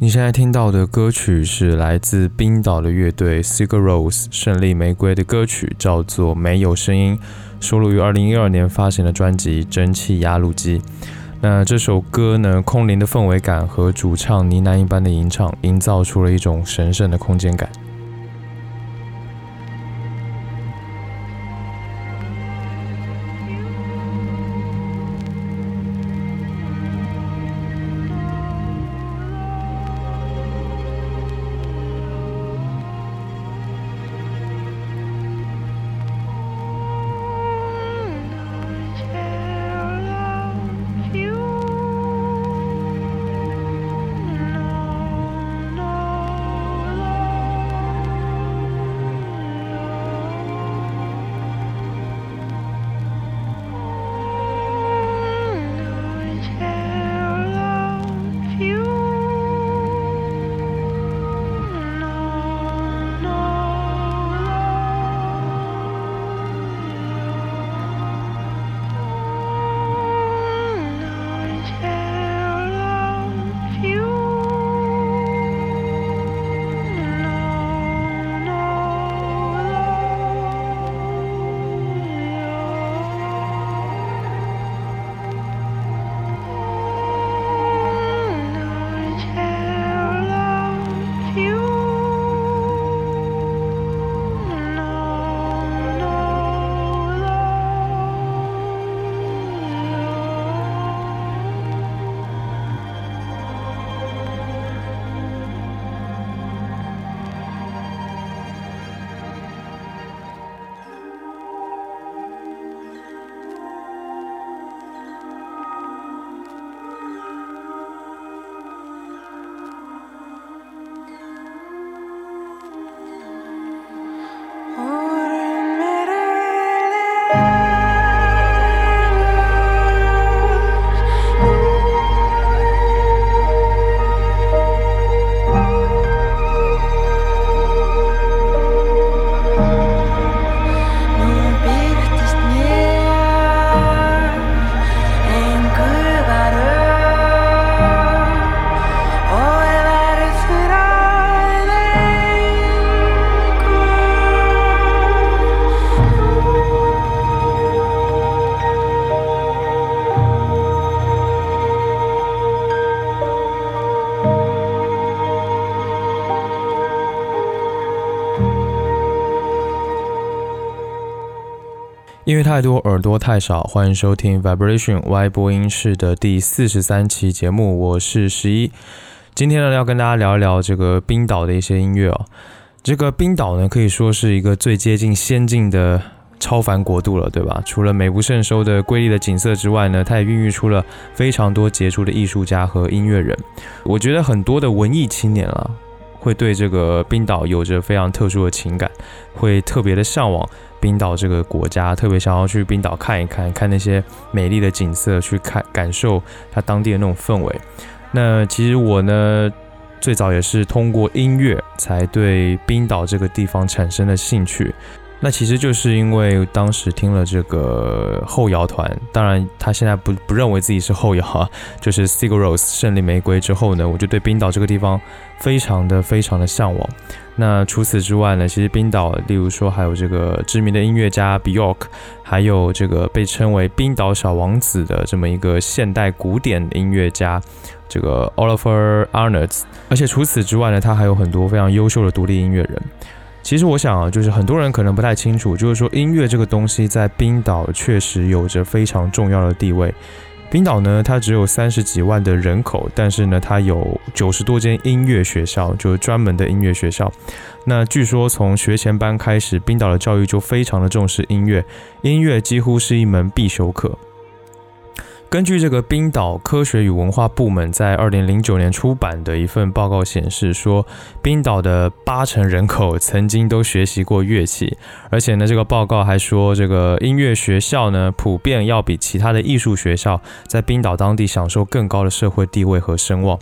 你现在听到的歌曲是来自冰岛的乐队 Sigur Rós 胜利玫瑰的歌曲，叫做《没有声音》，收录于二零一二年发行的专辑《蒸汽压路机》。那这首歌呢，空灵的氛围感和主唱呢喃一般的吟唱，营造出了一种神圣的空间感。因为太多耳朵太少，欢迎收听 Vibration Y 播音室的第四十三期节目，我是十一。今天呢，要跟大家聊一聊这个冰岛的一些音乐哦。这个冰岛呢，可以说是一个最接近仙境的超凡国度了，对吧？除了美不胜收的瑰丽的景色之外呢，它也孕育出了非常多杰出的艺术家和音乐人。我觉得很多的文艺青年啊，会对这个冰岛有着非常特殊的情感，会特别的向往。冰岛这个国家特别想要去冰岛看一看，看那些美丽的景色，去看感受它当地的那种氛围。那其实我呢，最早也是通过音乐才对冰岛这个地方产生了兴趣。那其实就是因为当时听了这个后摇团，当然他现在不不认为自己是后摇啊，就是 Sigur Rós 胜利玫瑰之后呢，我就对冰岛这个地方非常的非常的向往。那除此之外呢，其实冰岛，例如说还有这个知名的音乐家 Bjork，还有这个被称为冰岛小王子的这么一个现代古典音乐家，这个 Oliver Arnolds。而且除此之外呢，他还有很多非常优秀的独立音乐人。其实我想啊，就是很多人可能不太清楚，就是说音乐这个东西在冰岛确实有着非常重要的地位。冰岛呢，它只有三十几万的人口，但是呢，它有九十多间音乐学校，就是专门的音乐学校。那据说从学前班开始，冰岛的教育就非常的重视音乐，音乐几乎是一门必修课。根据这个冰岛科学与文化部门在二零零九年出版的一份报告显示，说冰岛的八成人口曾经都学习过乐器，而且呢，这个报告还说，这个音乐学校呢，普遍要比其他的艺术学校在冰岛当地享受更高的社会地位和声望。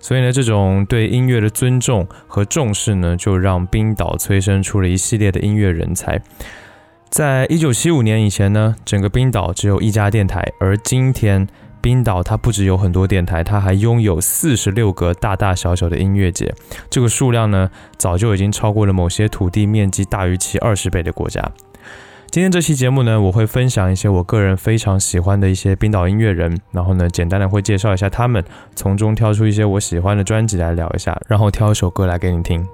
所以呢，这种对音乐的尊重和重视呢，就让冰岛催生出了一系列的音乐人才。在一九七五年以前呢，整个冰岛只有一家电台，而今天冰岛它不只有很多电台，它还拥有四十六个大大小小的音乐节，这个数量呢，早就已经超过了某些土地面积大于其二十倍的国家。今天这期节目呢，我会分享一些我个人非常喜欢的一些冰岛音乐人，然后呢，简单的会介绍一下他们，从中挑出一些我喜欢的专辑来聊一下，然后挑一首歌来给你听。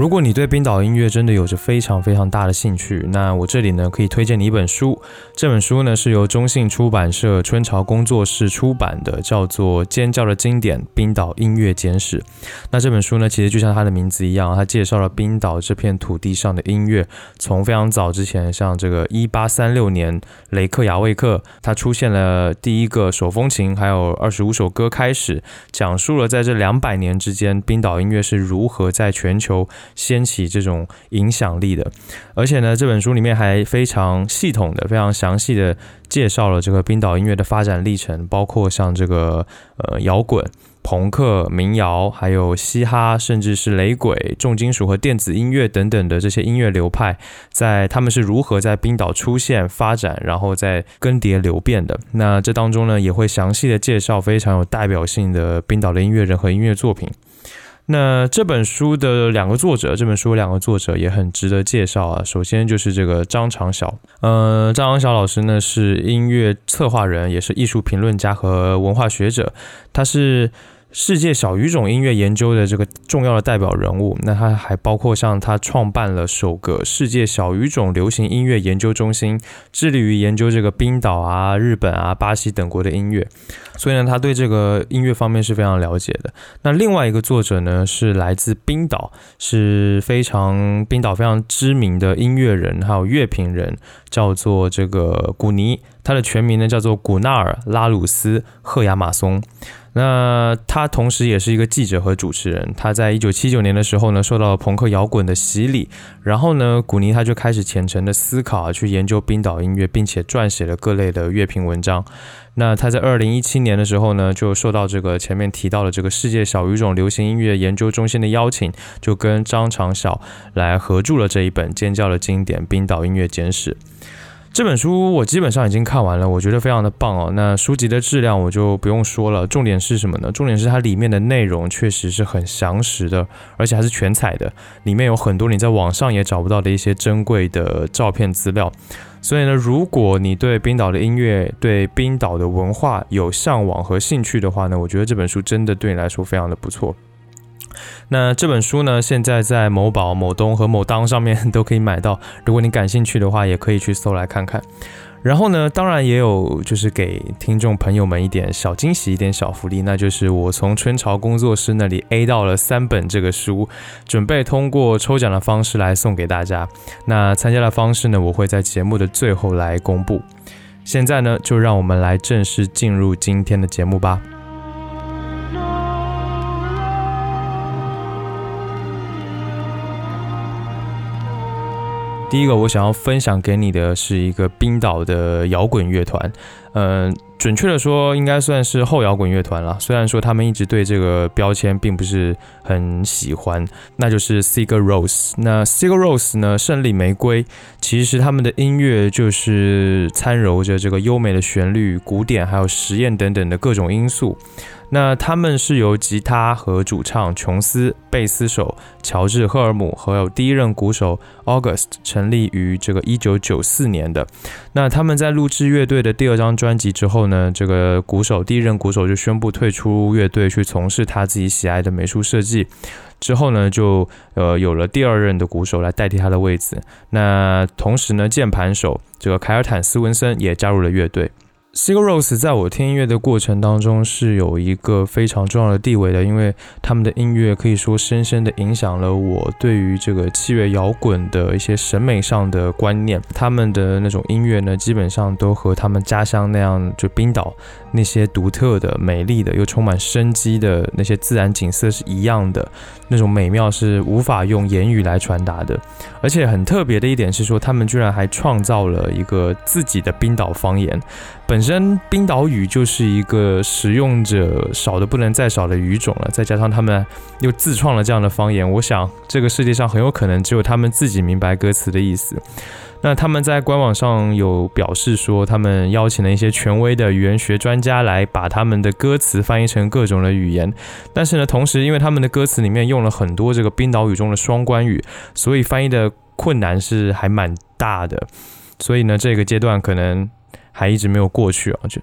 如果你对冰岛音乐真的有着非常非常大的兴趣，那我这里呢可以推荐你一本书。这本书呢是由中信出版社春潮工作室出版的，叫做《尖叫的经典：冰岛音乐简史》。那这本书呢，其实就像它的名字一样，它介绍了冰岛这片土地上的音乐，从非常早之前，像这个一八三六年雷克雅未克，它出现了第一个手风琴，还有二十五首歌开始，讲述了在这两百年之间，冰岛音乐是如何在全球。掀起这种影响力的，而且呢，这本书里面还非常系统的、非常详细的介绍了这个冰岛音乐的发展历程，包括像这个呃摇滚、朋克、民谣，还有嘻哈，甚至是雷鬼、重金属和电子音乐等等的这些音乐流派，在他们是如何在冰岛出现、发展，然后再更迭流变的。那这当中呢，也会详细的介绍非常有代表性的冰岛的音乐人和音乐作品。那这本书的两个作者，这本书两个作者也很值得介绍啊。首先就是这个张长晓，嗯，张长晓老师呢是音乐策划人，也是艺术评论家和文化学者，他是。世界小语种音乐研究的这个重要的代表人物，那他还包括像他创办了首个世界小语种流行音乐研究中心，致力于研究这个冰岛啊、日本啊、巴西等国的音乐，所以呢，他对这个音乐方面是非常了解的。那另外一个作者呢，是来自冰岛，是非常冰岛非常知名的音乐人，还有乐评人，叫做这个古尼，他的全名呢叫做古纳尔拉鲁斯赫亚马松。那他同时也是一个记者和主持人。他在一九七九年的时候呢，受到朋克摇滚的洗礼，然后呢，古尼他就开始虔诚的思考，去研究冰岛音乐，并且撰写了各类的乐评文章。那他在二零一七年的时候呢，就受到这个前面提到的这个世界小语种流行音乐研究中心的邀请，就跟张长晓来合著了这一本尖叫的经典《冰岛音乐简史》。这本书我基本上已经看完了，我觉得非常的棒哦。那书籍的质量我就不用说了，重点是什么呢？重点是它里面的内容确实是很详实的，而且还是全彩的，里面有很多你在网上也找不到的一些珍贵的照片资料。所以呢，如果你对冰岛的音乐、对冰岛的文化有向往和兴趣的话呢，我觉得这本书真的对你来说非常的不错。那这本书呢，现在在某宝、某东和某当上面 都可以买到。如果你感兴趣的话，也可以去搜来看看。然后呢，当然也有就是给听众朋友们一点小惊喜、一点小福利，那就是我从春潮工作室那里 A 到了三本这个书，准备通过抽奖的方式来送给大家。那参加的方式呢，我会在节目的最后来公布。现在呢，就让我们来正式进入今天的节目吧。第一个我想要分享给你的是一个冰岛的摇滚乐团，嗯，准确的说应该算是后摇滚乐团了。虽然说他们一直对这个标签并不是很喜欢，那就是 Sigur Ros。那 Sigur Ros 呢，胜利玫瑰，其实他们的音乐就是掺揉着这个优美的旋律、古典还有实验等等的各种因素。那他们是由吉他和主唱琼斯、贝斯手乔治·赫尔姆和有第一任鼓手 August 成立于这个一九九四年的。那他们在录制乐队的第二张专辑之后呢，这个鼓手第一任鼓手就宣布退出乐队，去从事他自己喜爱的美术设计。之后呢，就呃有了第二任的鼓手来代替他的位置。那同时呢，键盘手这个凯尔坦斯文森也加入了乐队。Sigur Ros 在我听音乐的过程当中是有一个非常重要的地位的，因为他们的音乐可以说深深的影响了我对于这个器乐摇滚的一些审美上的观念。他们的那种音乐呢，基本上都和他们家乡那样，就冰岛那些独特的、美丽的又充满生机的那些自然景色是一样的，那种美妙是无法用言语来传达的。而且很特别的一点是说，他们居然还创造了一个自己的冰岛方言。本身冰岛语就是一个使用者少的不能再少的语种了，再加上他们又自创了这样的方言，我想这个世界上很有可能只有他们自己明白歌词的意思。那他们在官网上有表示说，他们邀请了一些权威的语言学专家来把他们的歌词翻译成各种的语言。但是呢，同时因为他们的歌词里面用了很多这个冰岛语中的双关语，所以翻译的困难是还蛮大的。所以呢，这个阶段可能还一直没有过去啊，就。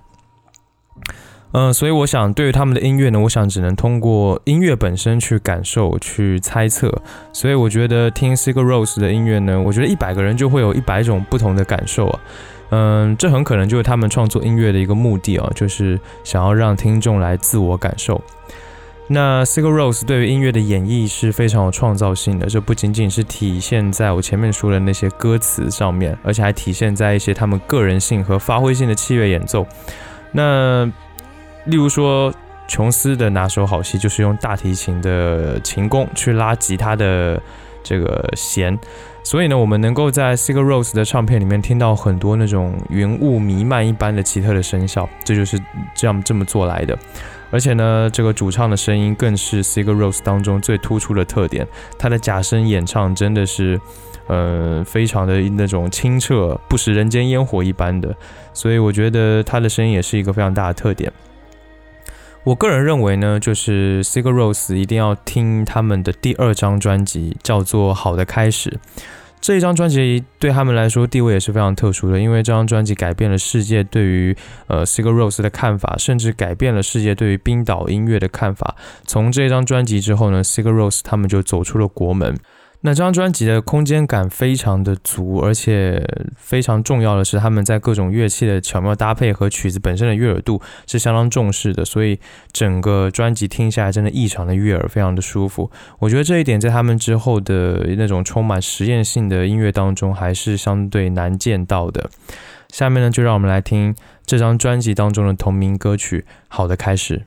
嗯，所以我想，对于他们的音乐呢，我想只能通过音乐本身去感受、去猜测。所以我觉得听 Sigur Rose 的音乐呢，我觉得一百个人就会有一百种不同的感受啊。嗯，这很可能就是他们创作音乐的一个目的啊，就是想要让听众来自我感受。那 Sigur Rose 对于音乐的演绎是非常有创造性的，这不仅仅是体现在我前面说的那些歌词上面，而且还体现在一些他们个人性和发挥性的器乐演奏。那例如说，琼斯的拿手好戏就是用大提琴的琴弓去拉吉他的这个弦，所以呢，我们能够在 Sigur Rose 的唱片里面听到很多那种云雾弥漫一般的奇特的声效，这就是这样这么做来的。而且呢，这个主唱的声音更是 Sigur Rose 当中最突出的特点，他的假声演唱真的是，呃，非常的那种清澈，不食人间烟火一般的，所以我觉得他的声音也是一个非常大的特点。我个人认为呢，就是 Sigur Rose 一定要听他们的第二张专辑，叫做《好的开始》。这一张专辑对他们来说地位也是非常特殊的，因为这张专辑改变了世界对于呃 Sigur Rose 的看法，甚至改变了世界对于冰岛音乐的看法。从这张专辑之后呢，Sigur Rose 他们就走出了国门。那这张专辑的空间感非常的足，而且非常重要的是，他们在各种乐器的巧妙搭配和曲子本身的悦耳度是相当重视的，所以整个专辑听下来真的异常的悦耳，非常的舒服。我觉得这一点在他们之后的那种充满实验性的音乐当中还是相对难见到的。下面呢，就让我们来听这张专辑当中的同名歌曲《好的开始》。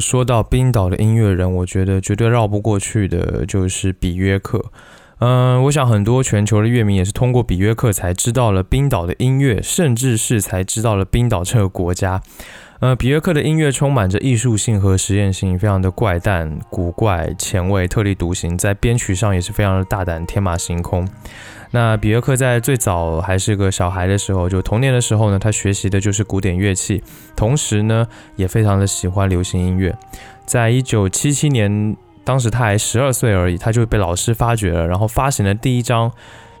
说到冰岛的音乐人，我觉得绝对绕不过去的就是比约克。嗯，我想很多全球的乐迷也是通过比约克才知道了冰岛的音乐，甚至是才知道了冰岛这个国家。呃，比约克的音乐充满着艺术性和实验性，非常的怪诞、古怪、前卫、特立独行，在编曲上也是非常的大胆、天马行空。那比约克在最早还是个小孩的时候，就童年的时候呢，他学习的就是古典乐器，同时呢，也非常的喜欢流行音乐。在一九七七年，当时他还十二岁而已，他就被老师发掘了，然后发行了第一张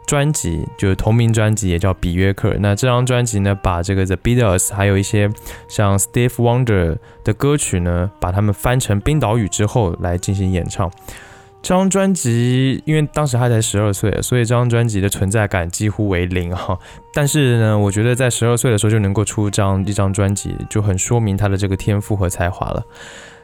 专辑，就是同名专辑，也叫《比约克》。那这张专辑呢，把这个 The Beatles 还有一些像 Steve Wonder 的歌曲呢，把它们翻成冰岛语之后来进行演唱。这张专辑，因为当时他才十二岁，所以这张专辑的存在感几乎为零哈。但是呢，我觉得在十二岁的时候就能够出这样一张专辑，就很说明他的这个天赋和才华了。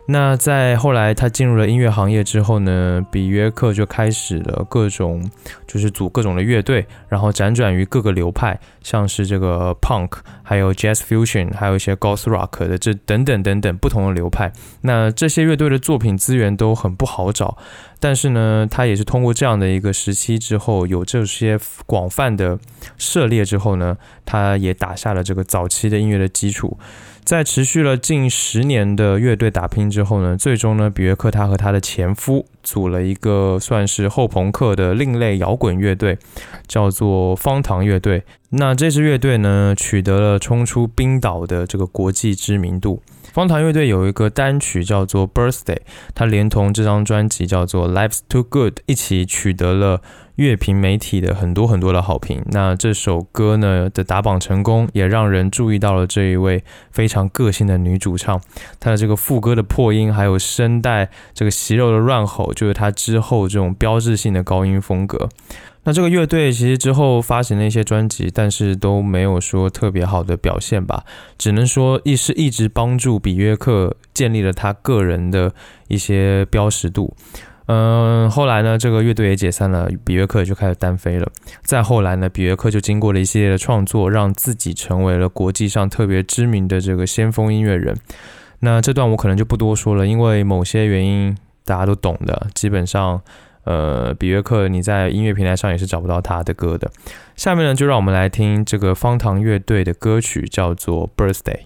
那在后来他进入了音乐行业之后呢，比约克就开始了各种就是组各种的乐队，然后辗转于各个流派，像是这个 punk，还有 jazz fusion，还有一些 goth rock 的这等等等等不同的流派。那这些乐队的作品资源都很不好找，但是呢，他也是通过这样的一个时期之后，有这些广泛的涉猎之后呢，他也打下了这个早期的音乐的基础。在持续了近十年的乐队打拼之后呢，最终呢，比约克他和他的前夫组了一个算是后朋克的另类摇滚乐队，叫做方糖乐队。那这支乐队呢，取得了冲出冰岛的这个国际知名度。方糖乐队有一个单曲叫做《Birthday》，它连同这张专辑叫做《Life's Too Good》一起取得了乐评媒体的很多很多的好评。那这首歌呢的打榜成功，也让人注意到了这一位非常个性的女主唱。她的这个副歌的破音，还有声带这个息肉的乱吼，就是她之后这种标志性的高音风格。那这个乐队其实之后发行了一些专辑，但是都没有说特别好的表现吧，只能说一是一直帮助比约克建立了他个人的一些标识度。嗯，后来呢，这个乐队也解散了，比约克也就开始单飞了。再后来呢，比约克就经过了一系列的创作，让自己成为了国际上特别知名的这个先锋音乐人。那这段我可能就不多说了，因为某些原因大家都懂的，基本上。呃，比约克，你在音乐平台上也是找不到他的歌的。下面呢，就让我们来听这个方糖乐队的歌曲，叫做《Birthday》。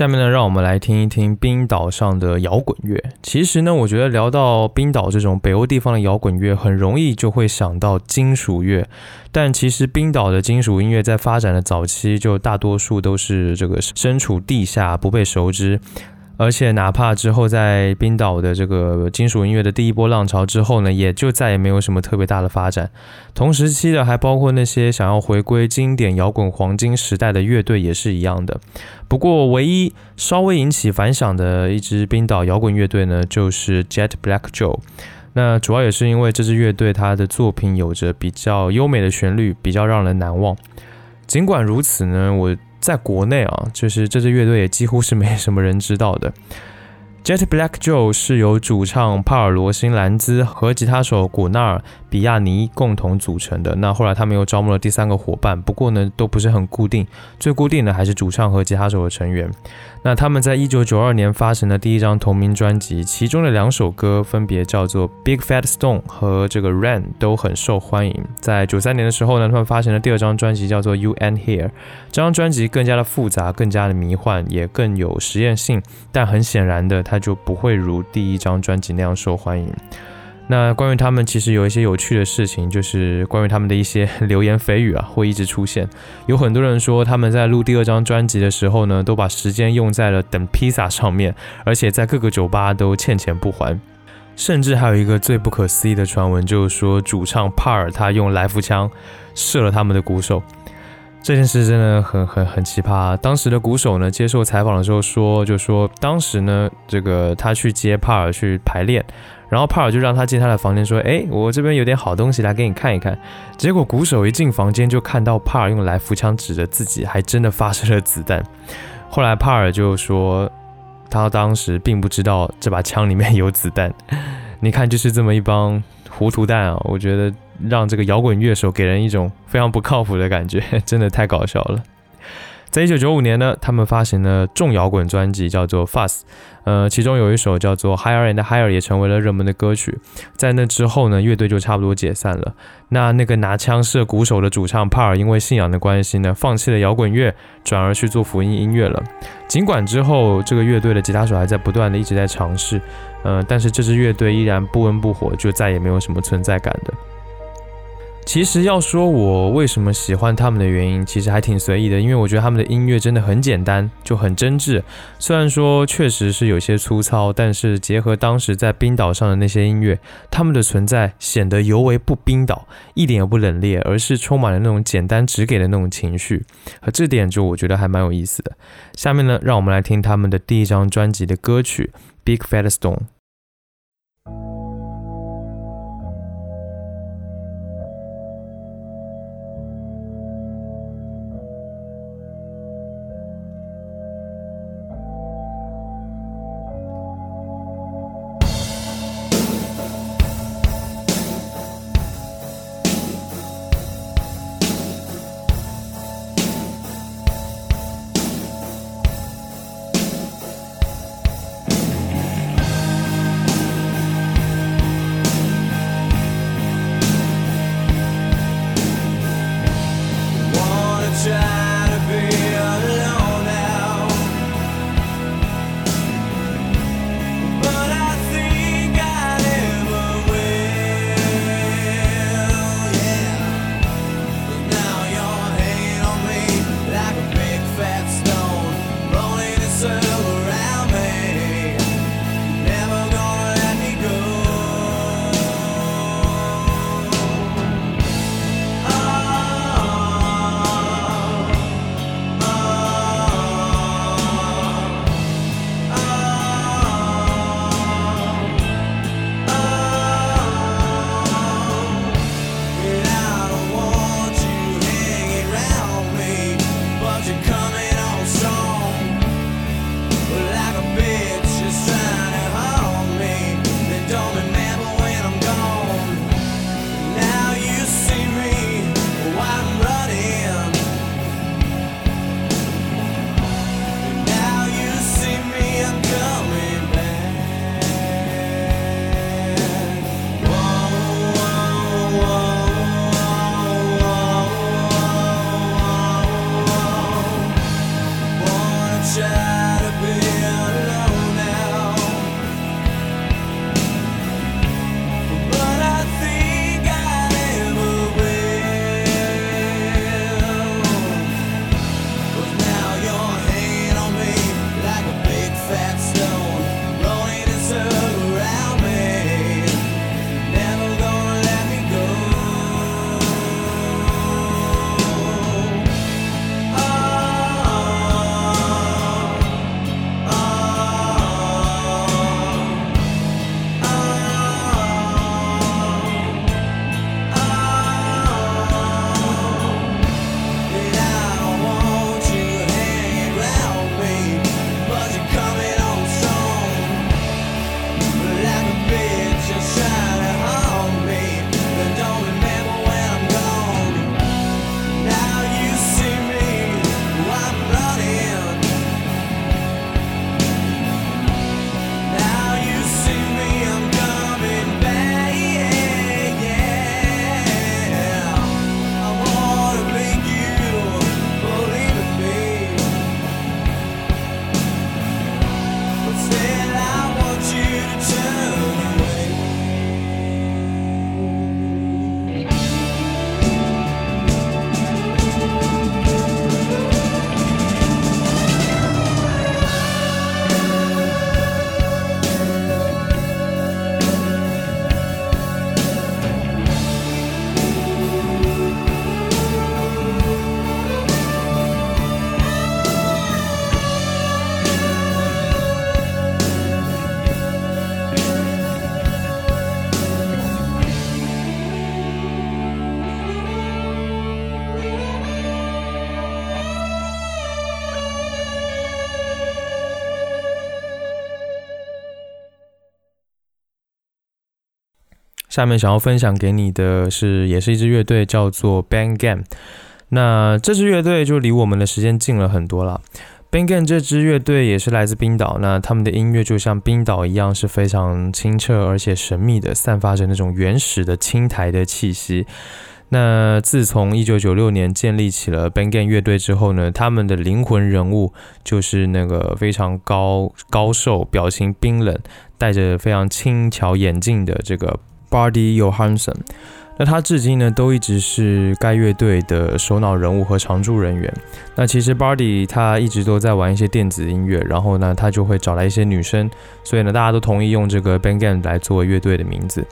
下面呢，让我们来听一听冰岛上的摇滚乐。其实呢，我觉得聊到冰岛这种北欧地方的摇滚乐，很容易就会想到金属乐。但其实冰岛的金属音乐在发展的早期，就大多数都是这个身处地下，不被熟知。而且哪怕之后在冰岛的这个金属音乐的第一波浪潮之后呢，也就再也没有什么特别大的发展。同时期的还包括那些想要回归经典摇滚黄金时代的乐队也是一样的。不过，唯一稍微引起反响的一支冰岛摇滚乐队呢，就是 Jet Black Joe。那主要也是因为这支乐队它的作品有着比较优美的旋律，比较让人难忘。尽管如此呢，我。在国内啊，就是这支乐队也几乎是没什么人知道的。Jet Black Joe 是由主唱帕尔罗辛兰兹和吉他手古纳尔比亚尼共同组成的。那后来他们又招募了第三个伙伴，不过呢都不是很固定，最固定的还是主唱和吉他手的成员。那他们在一九九二年发行的第一张同名专辑，其中的两首歌分别叫做《Big Fat Stone》和这个《Rain》，都很受欢迎。在九三年的时候呢，他们发行了第二张专辑，叫做《You and Here》。这张专辑更加的复杂，更加的迷幻，也更有实验性。但很显然的，它就不会如第一张专辑那样受欢迎。那关于他们，其实有一些有趣的事情，就是关于他们的一些流言蜚语啊，会一直出现。有很多人说他们在录第二张专辑的时候呢，都把时间用在了等披萨上面，而且在各个酒吧都欠钱不还。甚至还有一个最不可思议的传闻，就是说主唱帕尔他用来福枪射了他们的鼓手。这件事真的很很很奇葩。当时的鼓手呢，接受采访的时候说，就说当时呢，这个他去接帕尔去排练。然后帕尔就让他进他的房间，说：“哎，我这边有点好东西来给你看一看。”结果鼓手一进房间就看到帕尔用来福枪指着自己，还真的发射了子弹。后来帕尔就说，他当时并不知道这把枪里面有子弹。你看，就是这么一帮糊涂蛋啊！我觉得让这个摇滚乐手给人一种非常不靠谱的感觉，真的太搞笑了。在一九九五年呢，他们发行了重摇滚专辑，叫做《Fuss》，呃，其中有一首叫做《Higher and Higher》，也成为了热门的歌曲。在那之后呢，乐队就差不多解散了。那那个拿枪射鼓手的主唱帕尔，因为信仰的关系呢，放弃了摇滚乐，转而去做福音音乐了。尽管之后这个乐队的吉他手还在不断的一直在尝试，呃，但是这支乐队依然不温不火，就再也没有什么存在感的。其实要说我为什么喜欢他们的原因，其实还挺随意的，因为我觉得他们的音乐真的很简单，就很真挚。虽然说确实是有些粗糙，但是结合当时在冰岛上的那些音乐，他们的存在显得尤为不冰岛，一点也不冷冽，而是充满了那种简单直给的那种情绪。和这点就我觉得还蛮有意思的。下面呢，让我们来听他们的第一张专辑的歌曲《Big Fat Stone》。下面想要分享给你的是，也是一支乐队，叫做 Bang Game。那这支乐队就离我们的时间近了很多了。Bang Game 这支乐队也是来自冰岛，那他们的音乐就像冰岛一样，是非常清澈而且神秘的，散发着那种原始的青苔的气息。那自从一九九六年建立起了 Bang Game 乐队之后呢，他们的灵魂人物就是那个非常高高瘦、表情冰冷、戴着非常轻巧眼镜的这个 Bardy Johansson。那他至今呢都一直是该乐队的首脑人物和常驻人员。那其实 Bardy 他一直都在玩一些电子音乐，然后呢他就会找来一些女生，所以呢大家都同意用这个 Bang Gang 来作为乐队的名字。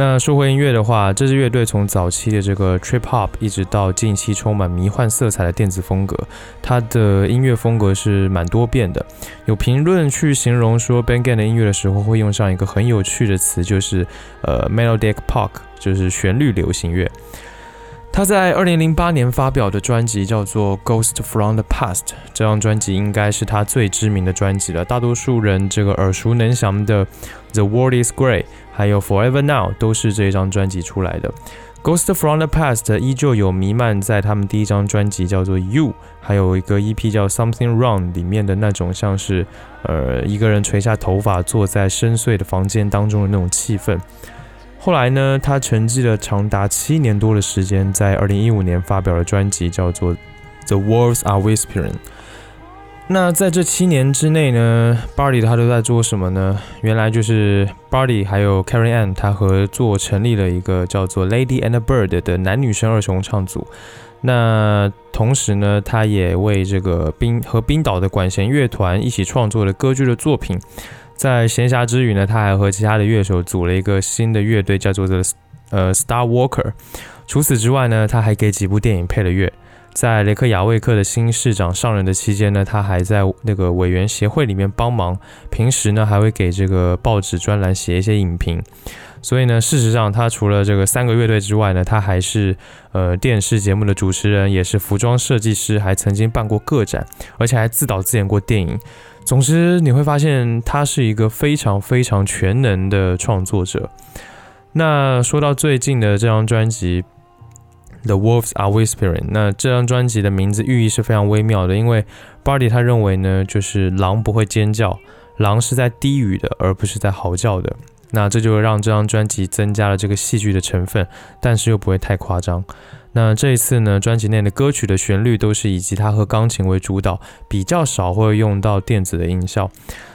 那说回音乐的话，这支乐队从早期的这个 trip hop 一直到近期充满迷幻色彩的电子风格，它的音乐风格是蛮多变的。有评论去形容说 b a n g a n 的音乐的时候，会用上一个很有趣的词，就是呃 melodic pop，就是旋律流行乐。他在二零零八年发表的专辑叫做《Ghost from the Past》，这张专辑应该是他最知名的专辑了，大多数人这个耳熟能详的《The World Is Grey》。还有 Forever Now 都是这张专辑出来的。Ghost from the Past 依旧有弥漫在他们第一张专辑叫做 You，还有一个 EP 叫 Something Wrong 里面的那种像是呃一个人垂下头发坐在深邃的房间当中的那种气氛。后来呢，他沉寂了长达七年多的时间，在二零一五年发表了专辑叫做 The Wolves Are Whispering。那在这七年之内呢，Barry 他都在做什么呢？原来就是 Barry 还有 Carrie Ann 他合作成立了一个叫做 Lady and Bird 的男女生二重唱组。那同时呢，他也为这个冰和冰岛的管弦乐团一起创作了歌剧的作品。在闲暇之余呢，他还和其他的乐手组了一个新的乐队，叫做 The 呃 Star Walker。除此之外呢，他还给几部电影配了乐。在雷克雅未克的新市长上任的期间呢，他还在那个委员协会里面帮忙。平时呢，还会给这个报纸专栏写一些影评。所以呢，事实上，他除了这个三个乐队之外呢，他还是呃电视节目的主持人，也是服装设计师，还曾经办过个展，而且还自导自演过电影。总之，你会发现他是一个非常非常全能的创作者。那说到最近的这张专辑。The wolves are whispering。那这张专辑的名字寓意是非常微妙的，因为 Barty 他认为呢，就是狼不会尖叫，狼是在低语的，而不是在嚎叫的。那这就让这张专辑增加了这个戏剧的成分，但是又不会太夸张。那这一次呢，专辑内的歌曲的旋律都是以吉他和钢琴为主导，比较少会用到电子的音效。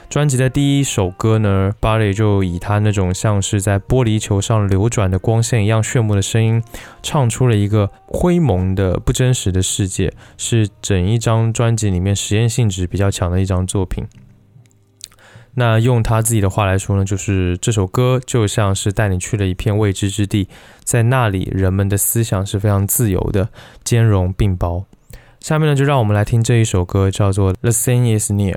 专辑的第一首歌呢，巴雷就以他那种像是在玻璃球上流转的光线一样炫目的声音，唱出了一个灰蒙的不真实的世界，是整一张专辑里面实验性质比较强的一张作品。那用他自己的话来说呢，就是这首歌就像是带你去了一片未知之地，在那里人们的思想是非常自由的，兼容并包。下面呢，就让我们来听这一首歌，叫做《The Thing Is Near》。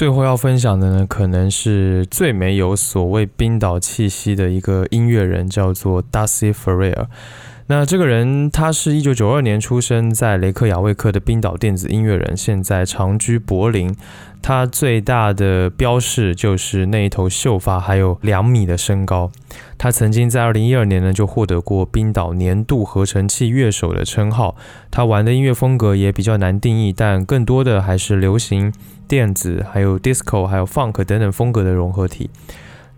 最后要分享的呢，可能是最没有所谓冰岛气息的一个音乐人，叫做 Darcy Ferrer。那这个人，他是一九九二年出生在雷克雅未克的冰岛电子音乐人，现在长居柏林。他最大的标示就是那一头秀发，还有两米的身高。他曾经在二零一二年呢，就获得过冰岛年度合成器乐手的称号。他玩的音乐风格也比较难定义，但更多的还是流行。电子、还有 disco、还有 funk 等等风格的融合体。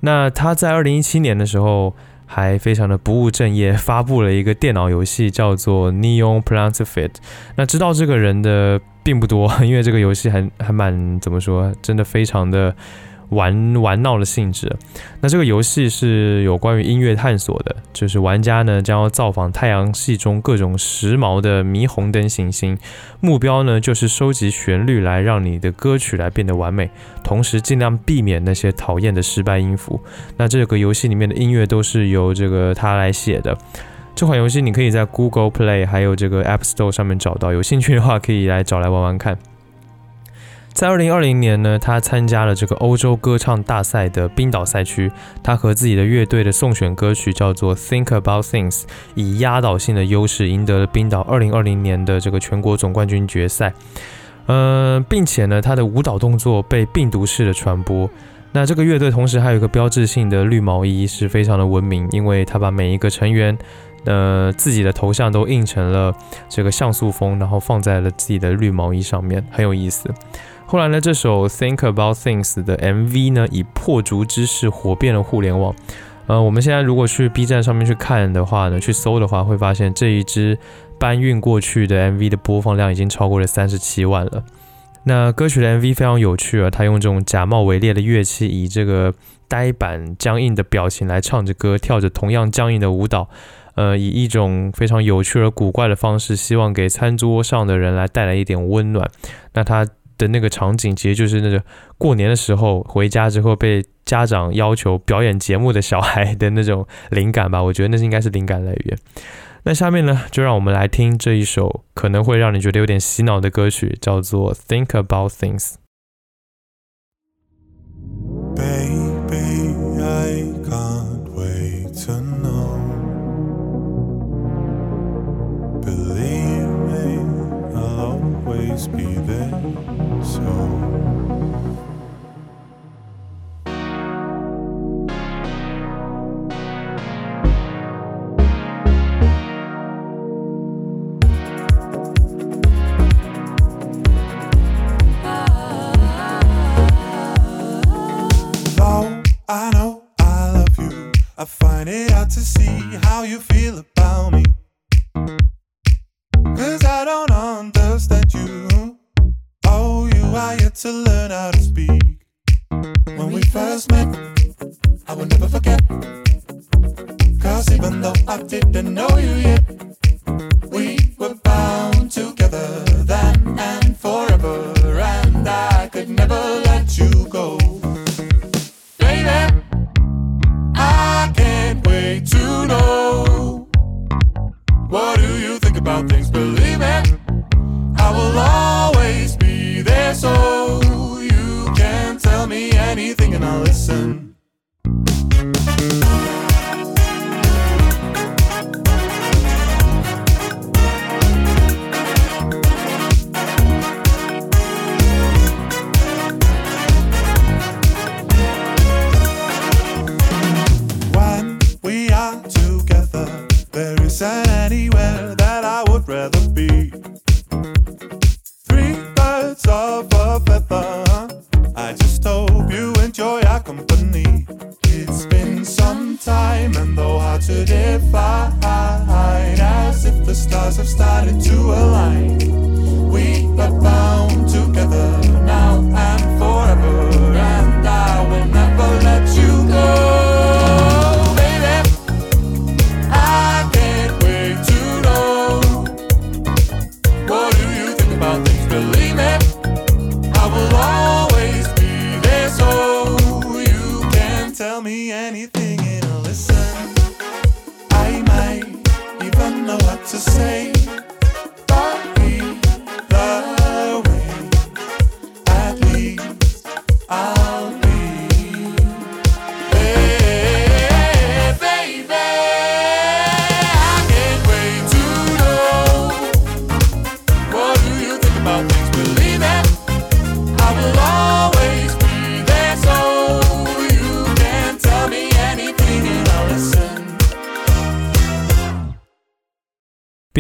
那他在二零一七年的时候还非常的不务正业，发布了一个电脑游戏叫做 Neon Planet Fit。那知道这个人的并不多，因为这个游戏还还蛮怎么说，真的非常的。玩玩闹的性质，那这个游戏是有关于音乐探索的，就是玩家呢将要造访太阳系中各种时髦的霓虹灯行星，目标呢就是收集旋律来让你的歌曲来变得完美，同时尽量避免那些讨厌的失败音符。那这个游戏里面的音乐都是由这个他来写的。这款游戏你可以在 Google Play 还有这个 App Store 上面找到，有兴趣的话可以来找来玩玩看。在二零二零年呢，他参加了这个欧洲歌唱大赛的冰岛赛区。他和自己的乐队的送选歌曲叫做《Think About Things》，以压倒性的优势赢得了冰岛二零二零年的这个全国总冠军决赛。呃，并且呢，他的舞蹈动作被病毒式的传播。那这个乐队同时还有一个标志性的绿毛衣，是非常的闻名，因为他把每一个成员呃自己的头像都印成了这个像素风，然后放在了自己的绿毛衣上面，很有意思。后来呢，这首《Think About Things》的 MV 呢，以破竹之势火遍了互联网。呃，我们现在如果去 B 站上面去看的话呢，去搜的话，会发现这一支搬运过去的 MV 的播放量已经超过了三十七万了。那歌曲的 MV 非常有趣啊，他用这种假冒伪劣的乐器，以这个呆板僵硬的表情来唱着歌，跳着同样僵硬的舞蹈，呃，以一种非常有趣而古怪的方式，希望给餐桌上的人来带来一点温暖。那他的那个场景，其实就是那个过年的时候回家之后被家长要求表演节目的小孩的那种灵感吧。我觉得那是应该是灵感来源。那下面呢，就让我们来听这一首可能会让你觉得有点洗脑的歌曲，叫做《Think About Things》。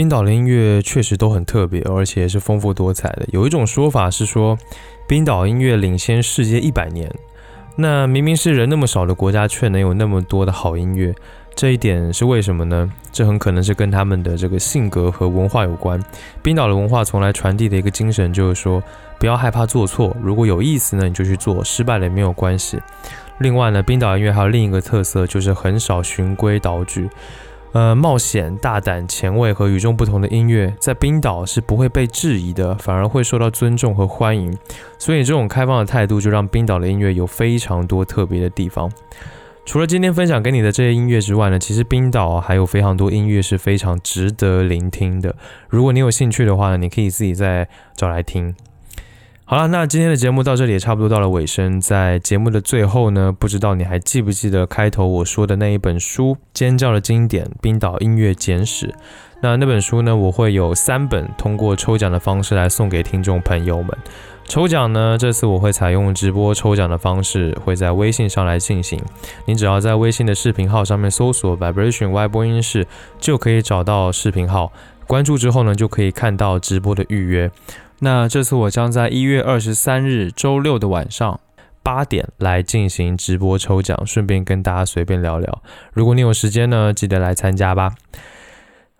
冰岛的音乐确实都很特别，而且是丰富多彩的。有一种说法是说，冰岛音乐领先世界一百年。那明明是人那么少的国家，却能有那么多的好音乐，这一点是为什么呢？这很可能是跟他们的这个性格和文化有关。冰岛的文化从来传递的一个精神就是说，不要害怕做错，如果有意思呢，你就去做，失败了也没有关系。另外呢，冰岛音乐还有另一个特色，就是很少循规蹈矩。呃，冒险、大胆、前卫和与众不同的音乐，在冰岛是不会被质疑的，反而会受到尊重和欢迎。所以，这种开放的态度就让冰岛的音乐有非常多特别的地方。除了今天分享给你的这些音乐之外呢，其实冰岛还有非常多音乐是非常值得聆听的。如果你有兴趣的话呢，你可以自己再找来听。好了，那今天的节目到这里也差不多到了尾声。在节目的最后呢，不知道你还记不记得开头我说的那一本书《尖叫的经典：冰岛音乐简史》？那那本书呢，我会有三本通过抽奖的方式来送给听众朋友们。抽奖呢，这次我会采用直播抽奖的方式，会在微信上来进行。你只要在微信的视频号上面搜索 “vibration Y 播音室”，就可以找到视频号。关注之后呢，就可以看到直播的预约。那这次我将在一月二十三日周六的晚上八点来进行直播抽奖，顺便跟大家随便聊聊。如果你有时间呢，记得来参加吧。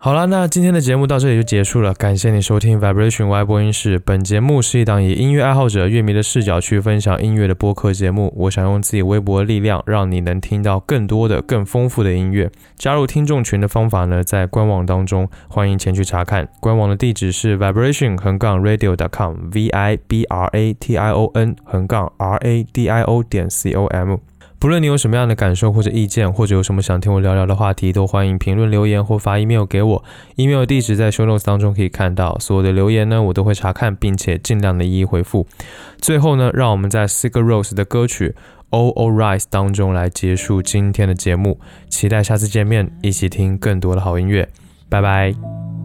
好了，那今天的节目到这里就结束了，感谢你收听 Vibration Y 播音室。本节目是一档以音乐爱好者、乐迷的视角去分享音乐的播客节目。我想用自己微薄的力量，让你能听到更多的、更丰富的音乐。加入听众群的方法呢，在官网当中，欢迎前去查看。官网的地址是 vibration 横杠 radio.com，v i b r a t i o n 横杠 r a d i o 点 c o m。不论你有什么样的感受或者意见，或者有什么想听我聊聊的话题，都欢迎评论留言或发 email 给我。email 地址在 show notes 当中可以看到。所有的留言呢，我都会查看，并且尽量的一一回复。最后呢，让我们在 Sigur Rose 的歌曲 All All Rise 当中来结束今天的节目。期待下次见面，一起听更多的好音乐。拜拜。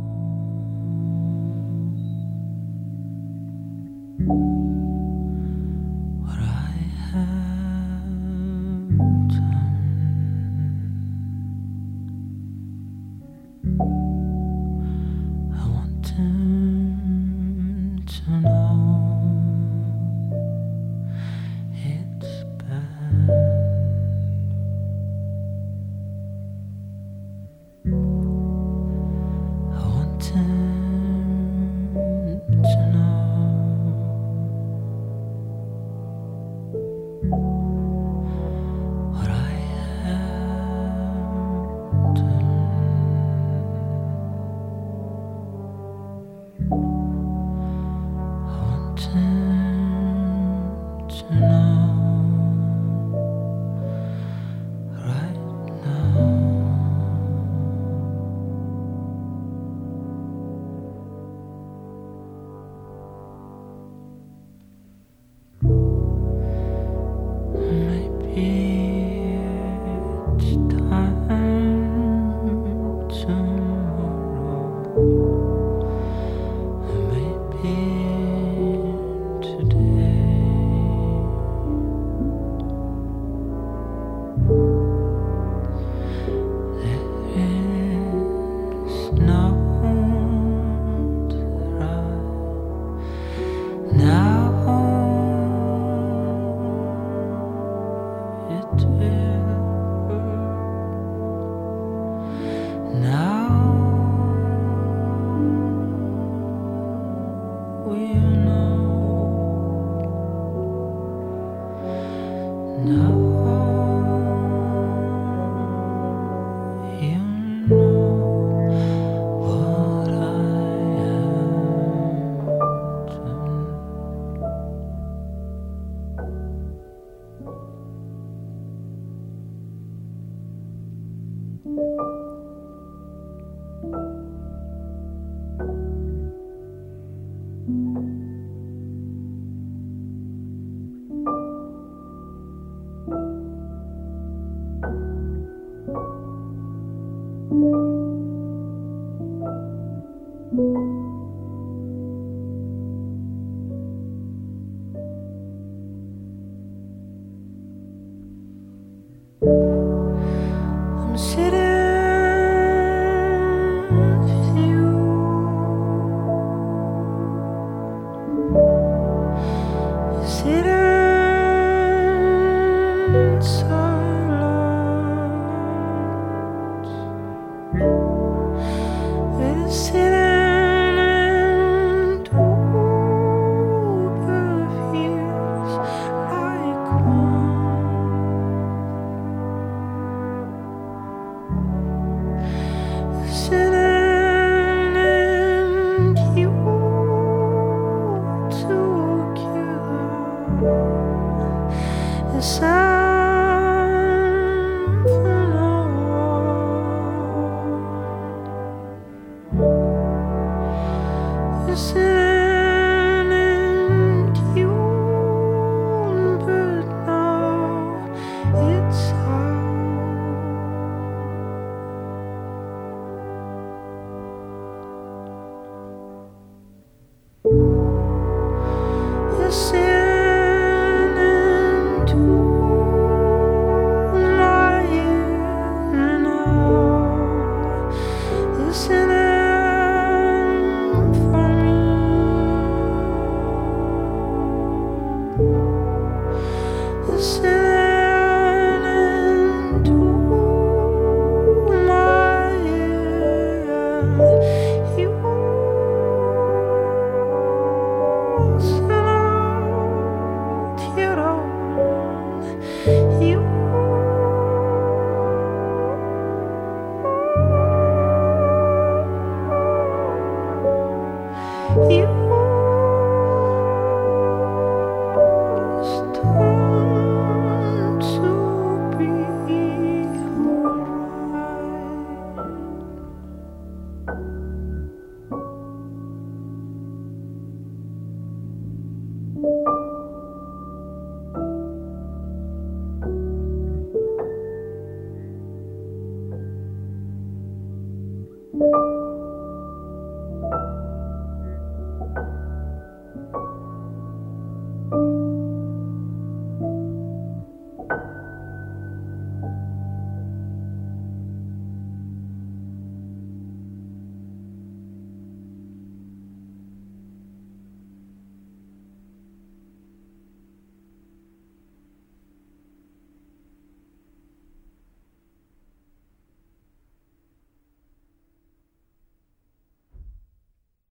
see.